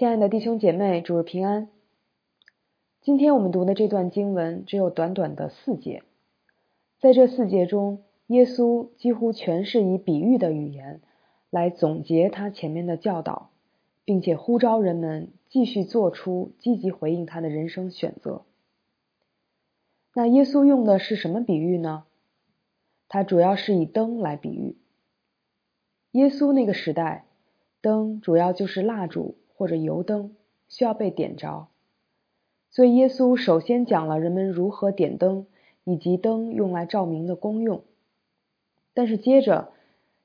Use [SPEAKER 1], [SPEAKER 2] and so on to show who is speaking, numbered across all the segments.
[SPEAKER 1] 亲爱的弟兄姐妹，主日平安。今天我们读的这段经文只有短短的四节，在这四节中，耶稣几乎全是以比喻的语言来总结他前面的教导，并且呼召人们继续做出积极回应他的人生选择。那耶稣用的是什么比喻呢？他主要是以灯来比喻。耶稣那个时代，灯主要就是蜡烛或者油灯，需要被点着。所以耶稣首先讲了人们如何点灯，以及灯用来照明的功用。但是接着，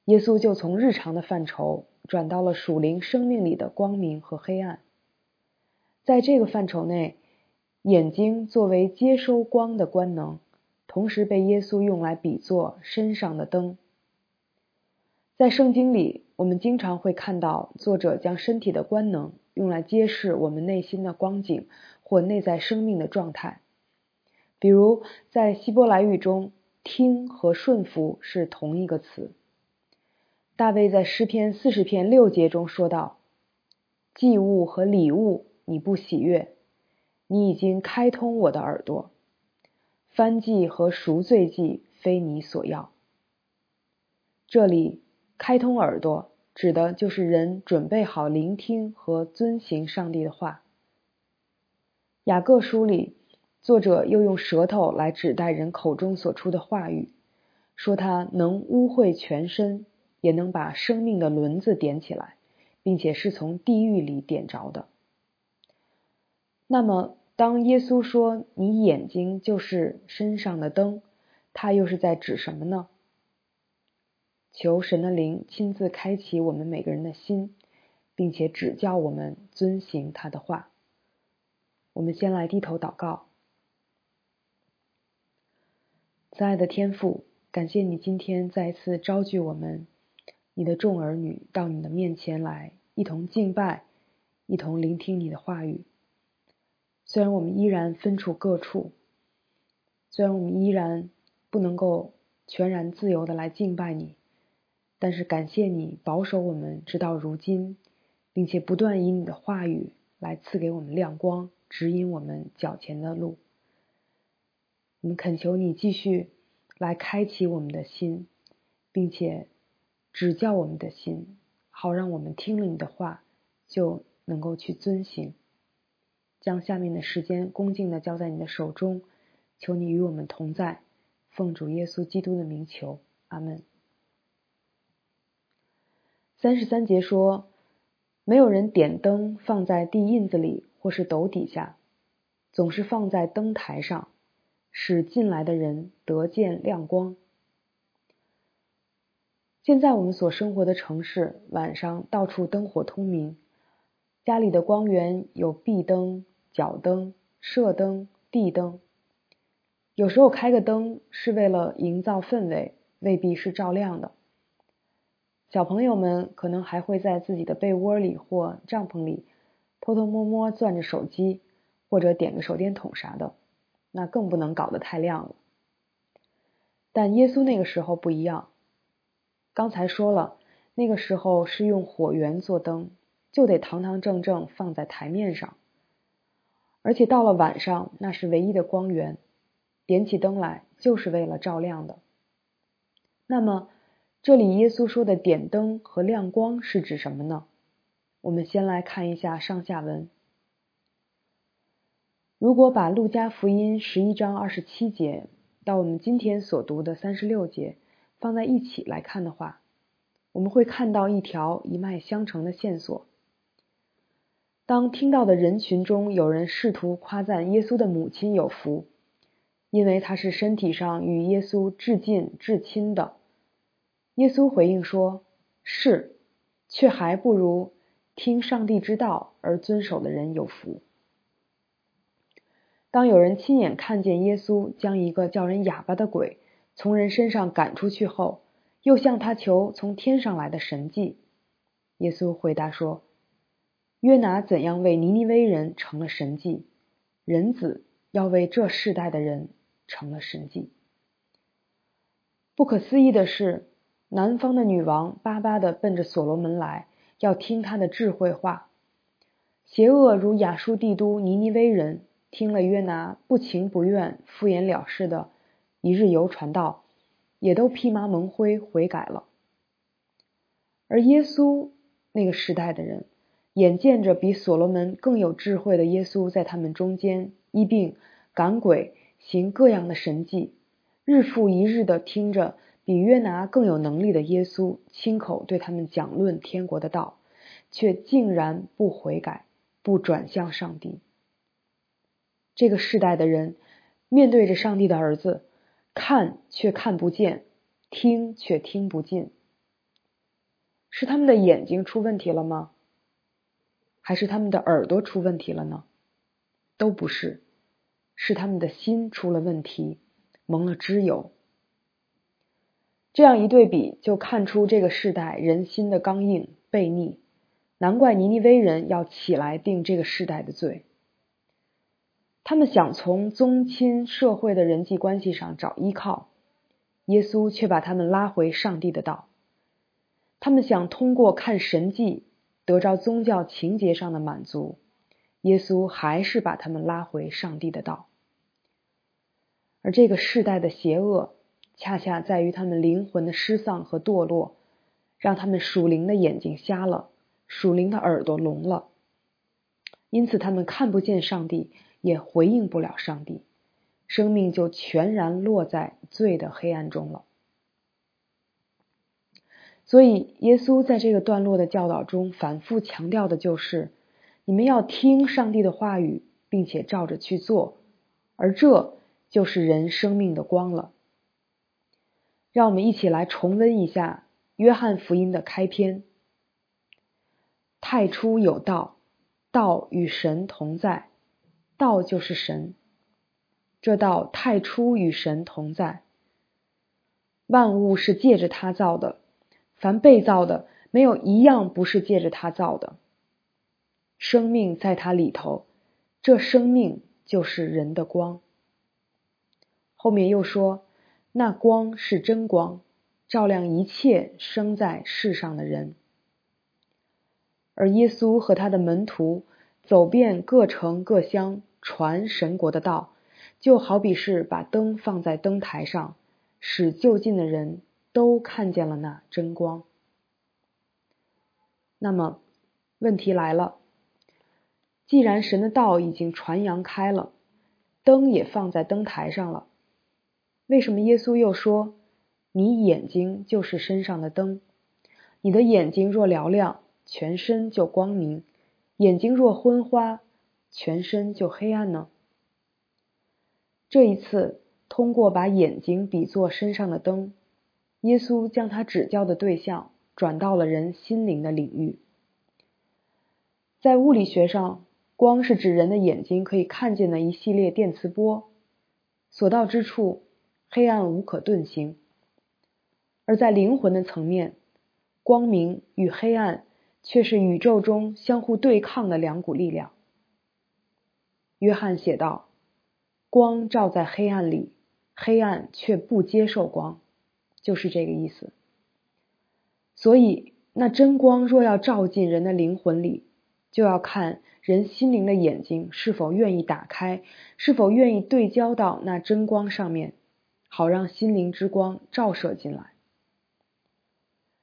[SPEAKER 1] 耶稣就从日常的范畴转到了属灵生命里的光明和黑暗。在这个范畴内，眼睛作为接收光的官能，同时被耶稣用来比作身上的灯。在圣经里，我们经常会看到作者将身体的官能用来揭示我们内心的光景或内在生命的状态。比如，在希伯来语中，“听”和“顺服”是同一个词。大卫在诗篇四十篇六节中说道：“祭物和礼物你不喜悦，你已经开通我的耳朵；翻祭和赎罪祭非你所要。”这里。开通耳朵，指的就是人准备好聆听和遵行上帝的话。雅各书里，作者又用舌头来指代人口中所出的话语，说它能污秽全身，也能把生命的轮子点起来，并且是从地狱里点着的。那么，当耶稣说“你眼睛就是身上的灯”，他又是在指什么呢？求神的灵亲自开启我们每个人的心，并且指教我们遵行他的话。我们先来低头祷告。慈爱的天父，感谢你今天再一次召聚我们，你的众儿女到你的面前来，一同敬拜，一同聆听你的话语。虽然我们依然分处各处，虽然我们依然不能够全然自由的来敬拜你。但是感谢你保守我们直到如今，并且不断以你的话语来赐给我们亮光，指引我们脚前的路。我们恳求你继续来开启我们的心，并且指教我们的心，好让我们听了你的话就能够去遵行。将下面的时间恭敬的交在你的手中，求你与我们同在。奉主耶稣基督的名求，阿门。三十三节说，没有人点灯放在地印子里或是斗底下，总是放在灯台上，使进来的人得见亮光。现在我们所生活的城市，晚上到处灯火通明，家里的光源有壁灯、角灯、射灯、地灯。有时候开个灯是为了营造氛围，未必是照亮的。小朋友们可能还会在自己的被窝里或帐篷里偷偷摸摸攥着手机，或者点个手电筒啥的，那更不能搞得太亮了。但耶稣那个时候不一样，刚才说了，那个时候是用火源做灯，就得堂堂正正放在台面上，而且到了晚上，那是唯一的光源，点起灯来就是为了照亮的。那么。这里耶稣说的点灯和亮光是指什么呢？我们先来看一下上下文。如果把路加福音十一章二十七节到我们今天所读的三十六节放在一起来看的话，我们会看到一条一脉相承的线索。当听到的人群中有人试图夸赞耶稣的母亲有福，因为她是身体上与耶稣至近至亲的。耶稣回应说：“是，却还不如听上帝之道而遵守的人有福。”当有人亲眼看见耶稣将一个叫人哑巴的鬼从人身上赶出去后，又向他求从天上来的神迹，耶稣回答说：“约拿怎样为尼尼微人成了神迹，人子要为这世代的人成了神迹。”不可思议的是。南方的女王巴巴的奔着所罗门来，要听他的智慧话。邪恶如亚述帝都尼尼微人，听了约拿不情不愿、敷衍了事的一日游传道，也都披麻蒙灰悔改了。而耶稣那个时代的人，眼见着比所罗门更有智慧的耶稣在他们中间医病、赶鬼、行各样的神迹，日复一日的听着比约拿更有能力的耶稣亲口对他们讲论天国的道，却竟然不悔改，不转向上帝。这个世代的人面对着上帝的儿子，看却看不见，听却听不进，是他们的眼睛出问题了吗？还是他们的耳朵出问题了呢？都不是，是他们的心出了问题，蒙了脂油。这样一对比，就看出这个世代人心的刚硬悖逆。难怪尼尼微人要起来定这个世代的罪。他们想从宗亲社会的人际关系上找依靠，耶稣却把他们拉回上帝的道。他们想通过看神迹。得着宗教情节上的满足，耶稣还是把他们拉回上帝的道。而这个世代的邪恶，恰恰在于他们灵魂的失丧和堕落，让他们属灵的眼睛瞎了，属灵的耳朵聋了，因此他们看不见上帝，也回应不了上帝，生命就全然落在罪的黑暗中了。所以，耶稣在这个段落的教导中反复强调的就是：你们要听上帝的话语，并且照着去做，而这就是人生命的光了。让我们一起来重温一下《约翰福音》的开篇：“太初有道，道与神同在，道就是神。这道太初与神同在，万物是借着他造的。”凡被造的，没有一样不是借着他造的。生命在他里头，这生命就是人的光。后面又说，那光是真光，照亮一切生在世上的人。而耶稣和他的门徒走遍各城各乡，传神国的道，就好比是把灯放在灯台上，使就近的人。都看见了那真光。那么，问题来了：既然神的道已经传扬开了，灯也放在灯台上了，为什么耶稣又说：“你眼睛就是身上的灯，你的眼睛若嘹亮，全身就光明；眼睛若昏花，全身就黑暗呢？”这一次，通过把眼睛比作身上的灯。耶稣将他指教的对象转到了人心灵的领域。在物理学上，光是指人的眼睛可以看见的一系列电磁波，所到之处，黑暗无可遁形。而在灵魂的层面，光明与黑暗却是宇宙中相互对抗的两股力量。约翰写道：“光照在黑暗里，黑暗却不接受光。”就是这个意思。所以，那真光若要照进人的灵魂里，就要看人心灵的眼睛是否愿意打开，是否愿意对焦到那真光上面，好让心灵之光照射进来。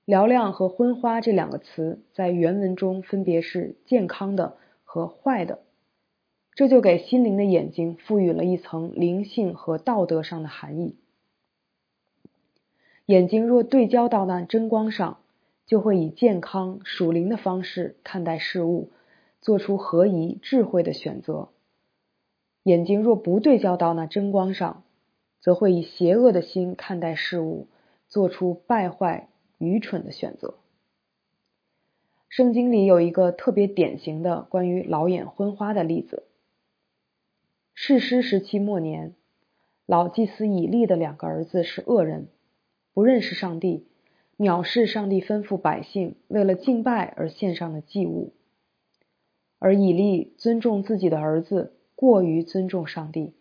[SPEAKER 1] 嘹亮和昏花这两个词在原文中分别是健康的和坏的，这就给心灵的眼睛赋予了一层灵性和道德上的含义。眼睛若对焦到那真光上，就会以健康属灵的方式看待事物，做出合宜智慧的选择；眼睛若不对焦到那真光上，则会以邪恶的心看待事物，做出败坏愚蠢的选择。圣经里有一个特别典型的关于老眼昏花的例子：世师时期末年，老祭司以利的两个儿子是恶人。不认识上帝，藐视上帝吩咐百姓为了敬拜而献上的祭物，而以利尊重自己的儿子，过于尊重上帝，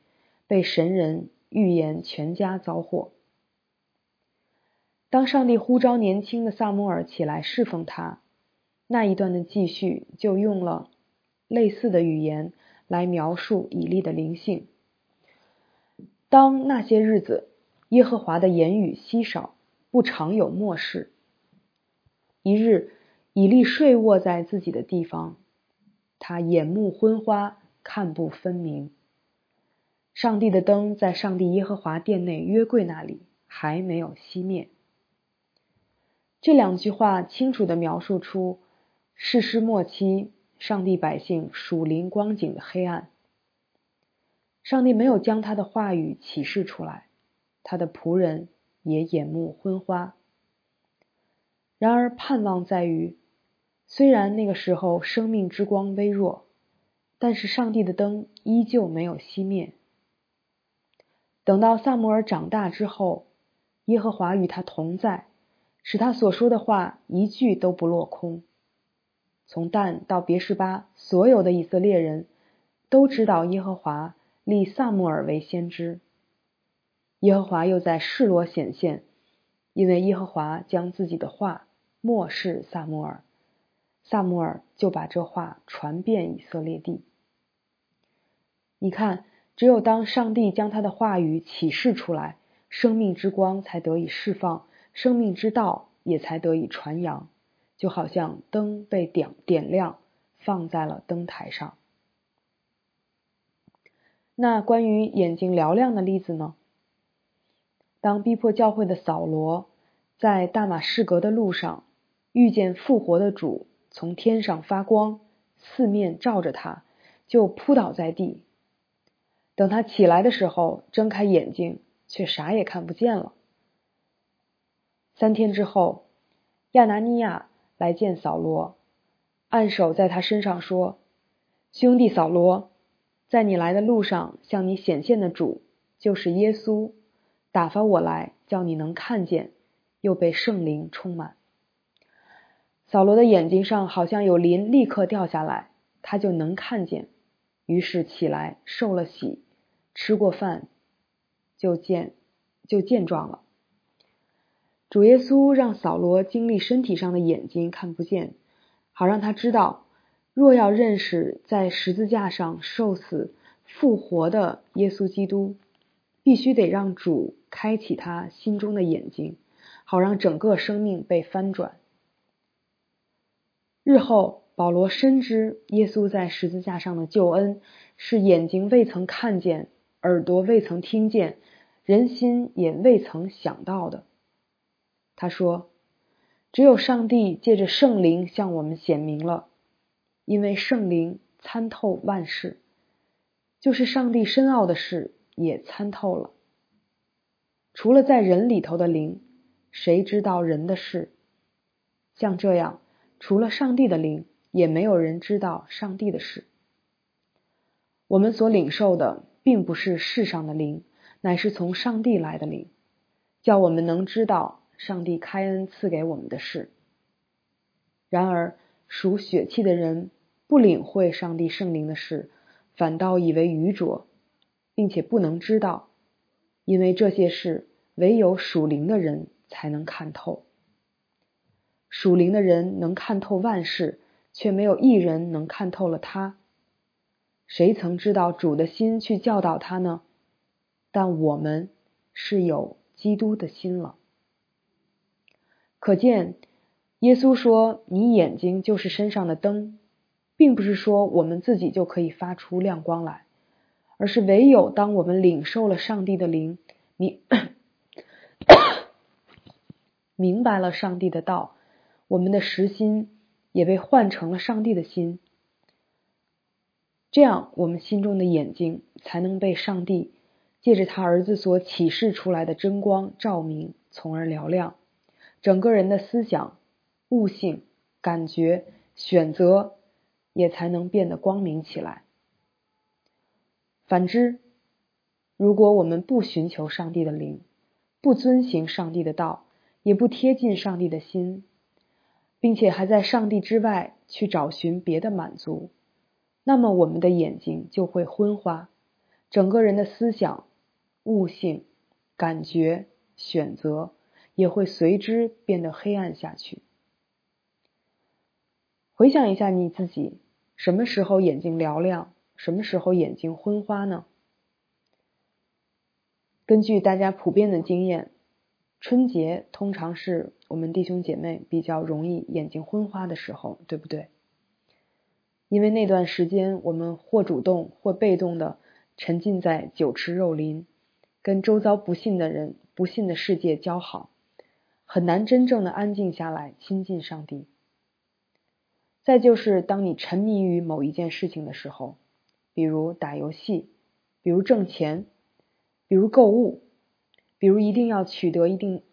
[SPEAKER 1] 被神人预言全家遭祸。当上帝呼召年轻的萨摩尔起来侍奉他，那一段的记叙就用了类似的语言来描述以利的灵性。当那些日子，耶和华的言语稀少，不常有漠视。一日，以利睡卧在自己的地方，他眼目昏花，看不分明。上帝的灯在上帝耶和华殿内约柜那里还没有熄灭。这两句话清楚地描述出世师末期上帝百姓属灵光景的黑暗。上帝没有将他的话语启示出来，他的仆人也眼目昏花。然而，盼望在于，虽然那个时候生命之光微弱，但是上帝的灯依旧没有熄灭。等到萨摩尔长大之后，耶和华与他同在，使他所说的话一句都不落空。从但到别是巴，所有的以色列人都知道耶和华。立萨穆尔为先知，耶和华又在示罗显现，因为耶和华将自己的话漠视萨穆尔，萨穆尔就把这话传遍以色列地。你看，只有当上帝将他的话语启示出来，生命之光才得以释放，生命之道也才得以传扬，就好像灯被点点亮，放在了灯台上。那关于眼睛嘹亮的例子呢？当逼迫教会的扫罗在大马士革的路上遇见复活的主从天上发光，四面照着他，就扑倒在地。等他起来的时候，睁开眼睛，却啥也看不见了。三天之后，亚拿尼亚来见扫罗，按手在他身上说：“兄弟扫罗。”在你来的路上，向你显现的主就是耶稣，打发我来，叫你能看见，又被圣灵充满。扫罗的眼睛上好像有鳞立刻掉下来，他就能看见，于是起来受了洗，吃过饭，就见就健壮了。主耶稣让扫罗经历身体上的眼睛看不见，好让他知道。若要认识在十字架上受死复活的耶稣基督，必须得让主开启他心中的眼睛，好让整个生命被翻转。日后，保罗深知耶稣在十字架上的救恩是眼睛未曾看见、耳朵未曾听见、人心也未曾想到的。他说：“只有上帝借着圣灵向我们显明了。”因为圣灵参透万事，就是上帝深奥的事也参透了。除了在人里头的灵，谁知道人的事？像这样，除了上帝的灵，也没有人知道上帝的事。我们所领受的，并不是世上的灵，乃是从上帝来的灵，叫我们能知道上帝开恩赐给我们的事。然而，属血气的人。不领会上帝圣灵的事，反倒以为愚拙，并且不能知道，因为这些事唯有属灵的人才能看透。属灵的人能看透万事，却没有一人能看透了他。谁曾知道主的心去教导他呢？但我们是有基督的心了。可见，耶稣说：“你眼睛就是身上的灯。”并不是说我们自己就可以发出亮光来，而是唯有当我们领受了上帝的灵，你 明白了上帝的道，我们的实心也被换成了上帝的心，这样我们心中的眼睛才能被上帝借着他儿子所启示出来的真光照明，从而嘹亮，整个人的思想、悟性、感觉、选择。也才能变得光明起来。反之，如果我们不寻求上帝的灵，不遵行上帝的道，也不贴近上帝的心，并且还在上帝之外去找寻别的满足，那么我们的眼睛就会昏花，整个人的思想、悟性、感觉、选择也会随之变得黑暗下去。回想一下你自己。什么时候眼睛嘹亮，什么时候眼睛昏花呢？根据大家普遍的经验，春节通常是我们弟兄姐妹比较容易眼睛昏花的时候，对不对？因为那段时间我们或主动或被动的沉浸在酒池肉林，跟周遭不信的人、不信的世界交好，很难真正的安静下来亲近上帝。再就是当你沉迷于某一件事情的时候，比如打游戏，比如挣钱。比如购物，比如一定要取得一定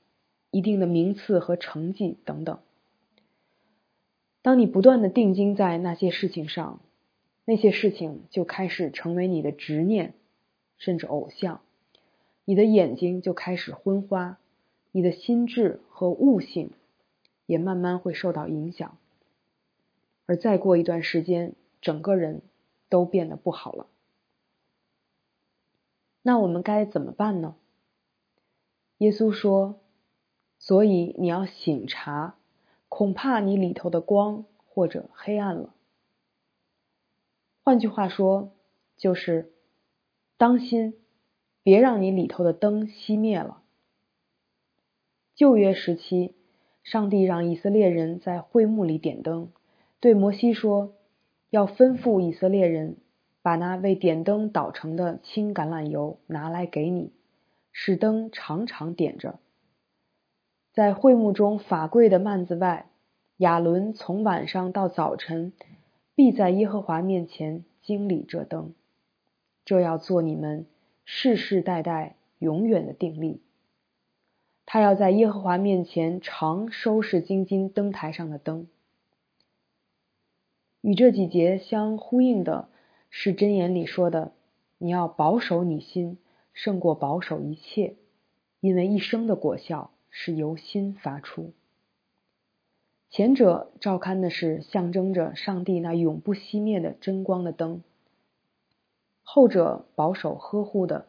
[SPEAKER 1] 一定的名次和成绩等等。当你不断的定睛在那些事情上，那些事情就开始成为你的执念，甚至偶像。你的眼睛就开始昏花，你的心智和悟性也慢慢会受到影响。而再过一段时间，整个人都变得不好了。那我们该怎么办呢？耶稣说：“所以你要醒察，恐怕你里头的光或者黑暗了。”换句话说，就是当心，别让你里头的灯熄灭了。旧约时期，上帝让以色列人在会幕里点灯，对摩西说：“要吩咐以色列人。”把那未点灯捣成的青橄榄油拿来给你，使灯常常点着。在会幕中法柜的幔子外，亚伦从晚上到早晨，必在耶和华面前经理这灯。这要做你们世世代代永远的定力。他要在耶和华面前常收拾金金灯台上的灯。与这几节相呼应的。是箴言里说的：“你要保守你心，胜过保守一切，因为一生的果效是由心发出。”前者照看的是象征着上帝那永不熄灭的真光的灯；后者保守呵护的，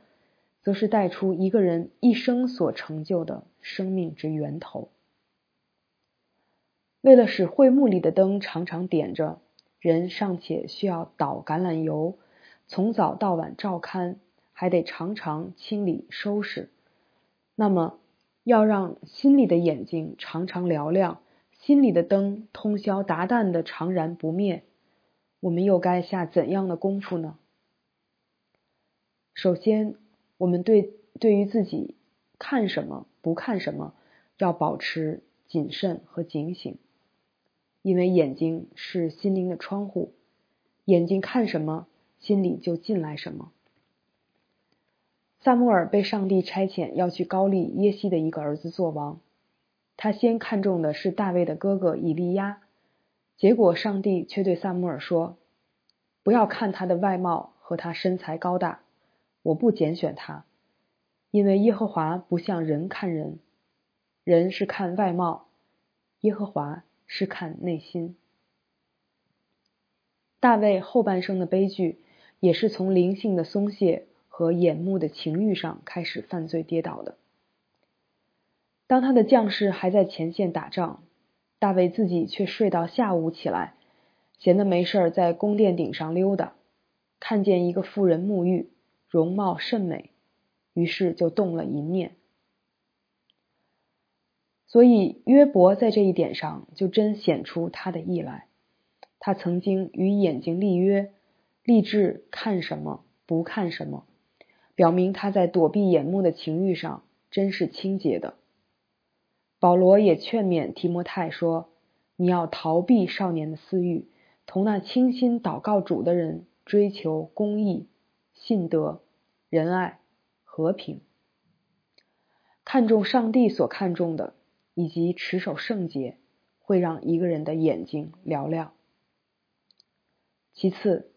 [SPEAKER 1] 则是带出一个人一生所成就的生命之源头。为了使会幕里的灯常常点着。人尚且需要倒橄榄油，从早到晚照看，还得常常清理收拾。那么，要让心里的眼睛常常嘹亮，心里的灯通宵达旦的常燃不灭，我们又该下怎样的功夫呢？首先，我们对对于自己看什么不看什么，要保持谨慎和警醒。因为眼睛是心灵的窗户，眼睛看什么，心里就进来什么。萨穆尔被上帝差遣要去高丽耶西的一个儿子做王，他先看中的是大卫的哥哥以利亚，结果上帝却对萨穆尔说：“不要看他的外貌和他身材高大，我不拣选他，因为耶和华不像人看人，人是看外貌，耶和华。”是看内心。大卫后半生的悲剧，也是从灵性的松懈和眼目的情欲上开始犯罪跌倒的。当他的将士还在前线打仗，大卫自己却睡到下午起来，闲得没事儿在宫殿顶上溜达，看见一个妇人沐浴，容貌甚美，于是就动了淫念。所以约伯在这一点上就真显出他的意来。他曾经与眼睛立约，立志看什么不看什么，表明他在躲避眼目的情欲上真是清洁的。保罗也劝勉提摩太说：“你要逃避少年的私欲，同那倾心祷告主的人追求公义、信德、仁爱、和平，看重上帝所看重的。”以及持守圣洁，会让一个人的眼睛嘹亮。其次，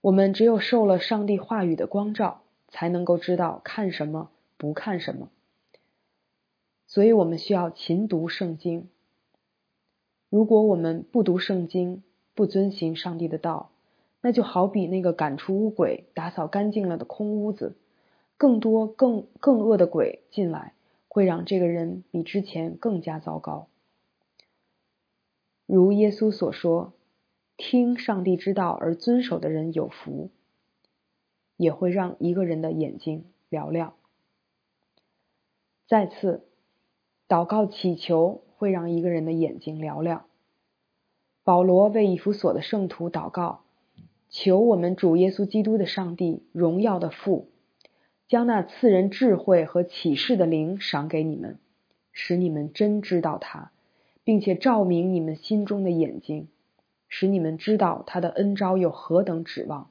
[SPEAKER 1] 我们只有受了上帝话语的光照，才能够知道看什么，不看什么。所以我们需要勤读圣经。如果我们不读圣经，不遵行上帝的道，那就好比那个赶出污鬼、打扫干净了的空屋子，更多更更恶的鬼进来。会让这个人比之前更加糟糕。如耶稣所说：“听上帝之道而遵守的人有福，也会让一个人的眼睛嘹亮。再次，祷告祈求会让一个人的眼睛嘹亮。保罗为以弗所的圣徒祷告，求我们主耶稣基督的上帝荣耀的父，将那赐人智慧和启示的灵赏给你们，使你们真知道他，并且照明你们心中的眼睛。使你们知道他的恩招有何等指望，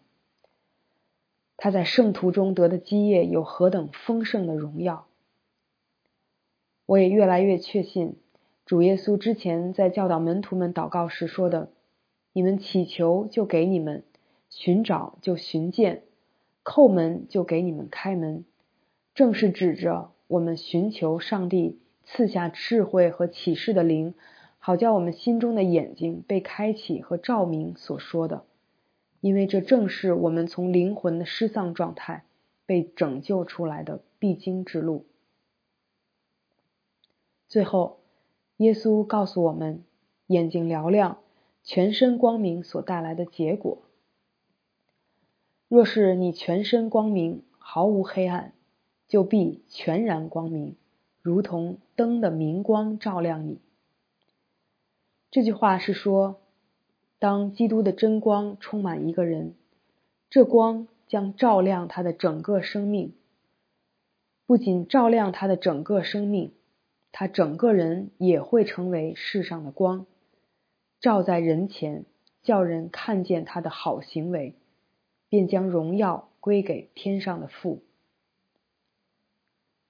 [SPEAKER 1] 他在圣徒中得的基业有何等丰盛的荣耀。我也越来越确信，主耶稣之前在教导门徒们祷告时说的：“你们祈求，就给你们；寻找，就寻见；叩门，就给你们开门。”正是指着我们寻求上帝赐下智慧和启示的灵。好叫我们心中的眼睛被开启和照明所说的，因为这正是我们从灵魂的失丧状态被拯救出来的必经之路。最后，耶稣告诉我们，眼睛嘹亮、全身光明所带来的结果。若是你全身光明，毫无黑暗，就必全然光明，如同灯的明光照亮你。这句话是说，当基督的真光充满一个人，这光将照亮他的整个生命。不仅照亮他的整个生命，他整个人也会成为世上的光，照在人前，叫人看见他的好行为，便将荣耀归给天上的父。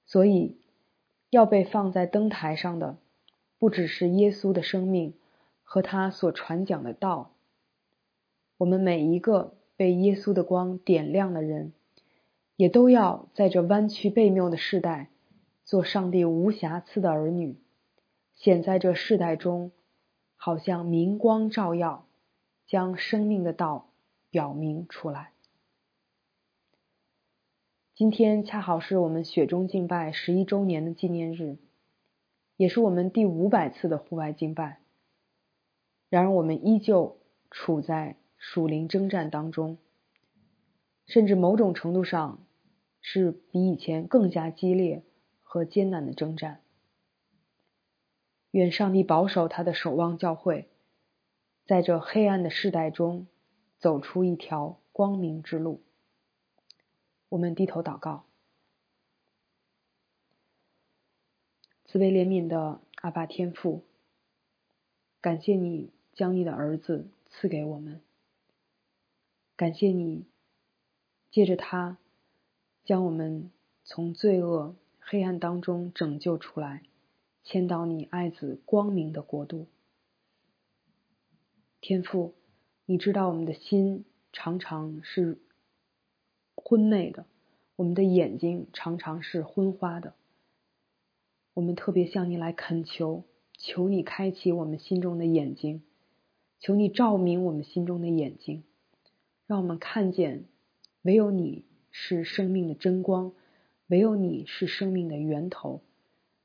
[SPEAKER 1] 所以，要被放在灯台上的，不只是耶稣的生命。和他所传讲的道，我们每一个被耶稣的光点亮的人，也都要在这弯曲背谬的世代，做上帝无瑕疵的儿女，显在这世代中，好像明光照耀，将生命的道表明出来。今天恰好是我们雪中敬拜十一周年的纪念日，也是我们第五百次的户外敬拜。然而，我们依旧处在属灵征战当中，甚至某种程度上是比以前更加激烈和艰难的征战。愿上帝保守他的守望教会，在这黑暗的世代中走出一条光明之路。我们低头祷告，慈悲怜悯的阿爸天父，感谢你。将你的儿子赐给我们，感谢你，借着他将我们从罪恶黑暗当中拯救出来，迁到你爱子光明的国度。天父，你知道我们的心常常是昏昧的，我们的眼睛常常是昏花的，我们特别向你来恳求，求你开启我们心中的眼睛。求你照明我们心中的眼睛，让我们看见，唯有你是生命的真光，唯有你是生命的源头，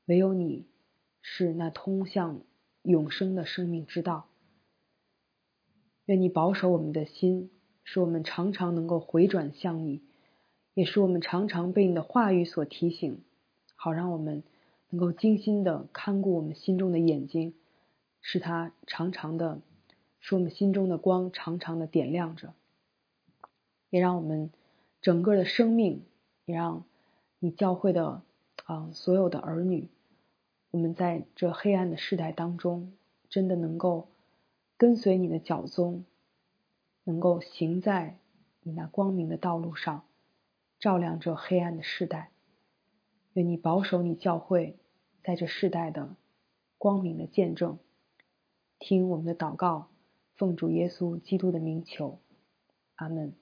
[SPEAKER 1] 唯有你是那通向永生的生命之道。愿你保守我们的心，使我们常常能够回转向你，也使我们常常被你的话语所提醒，好让我们能够精心的看顾我们心中的眼睛，使它常常的。使我们心中的光长长的点亮着，也让我们整个的生命，也让你教会的啊所有的儿女，我们在这黑暗的时代当中，真的能够跟随你的脚踪，能够行在你那光明的道路上，照亮这黑暗的时代。愿你保守你教会在这世代的光明的见证，听我们的祷告。奉主耶稣基督的名求，阿门。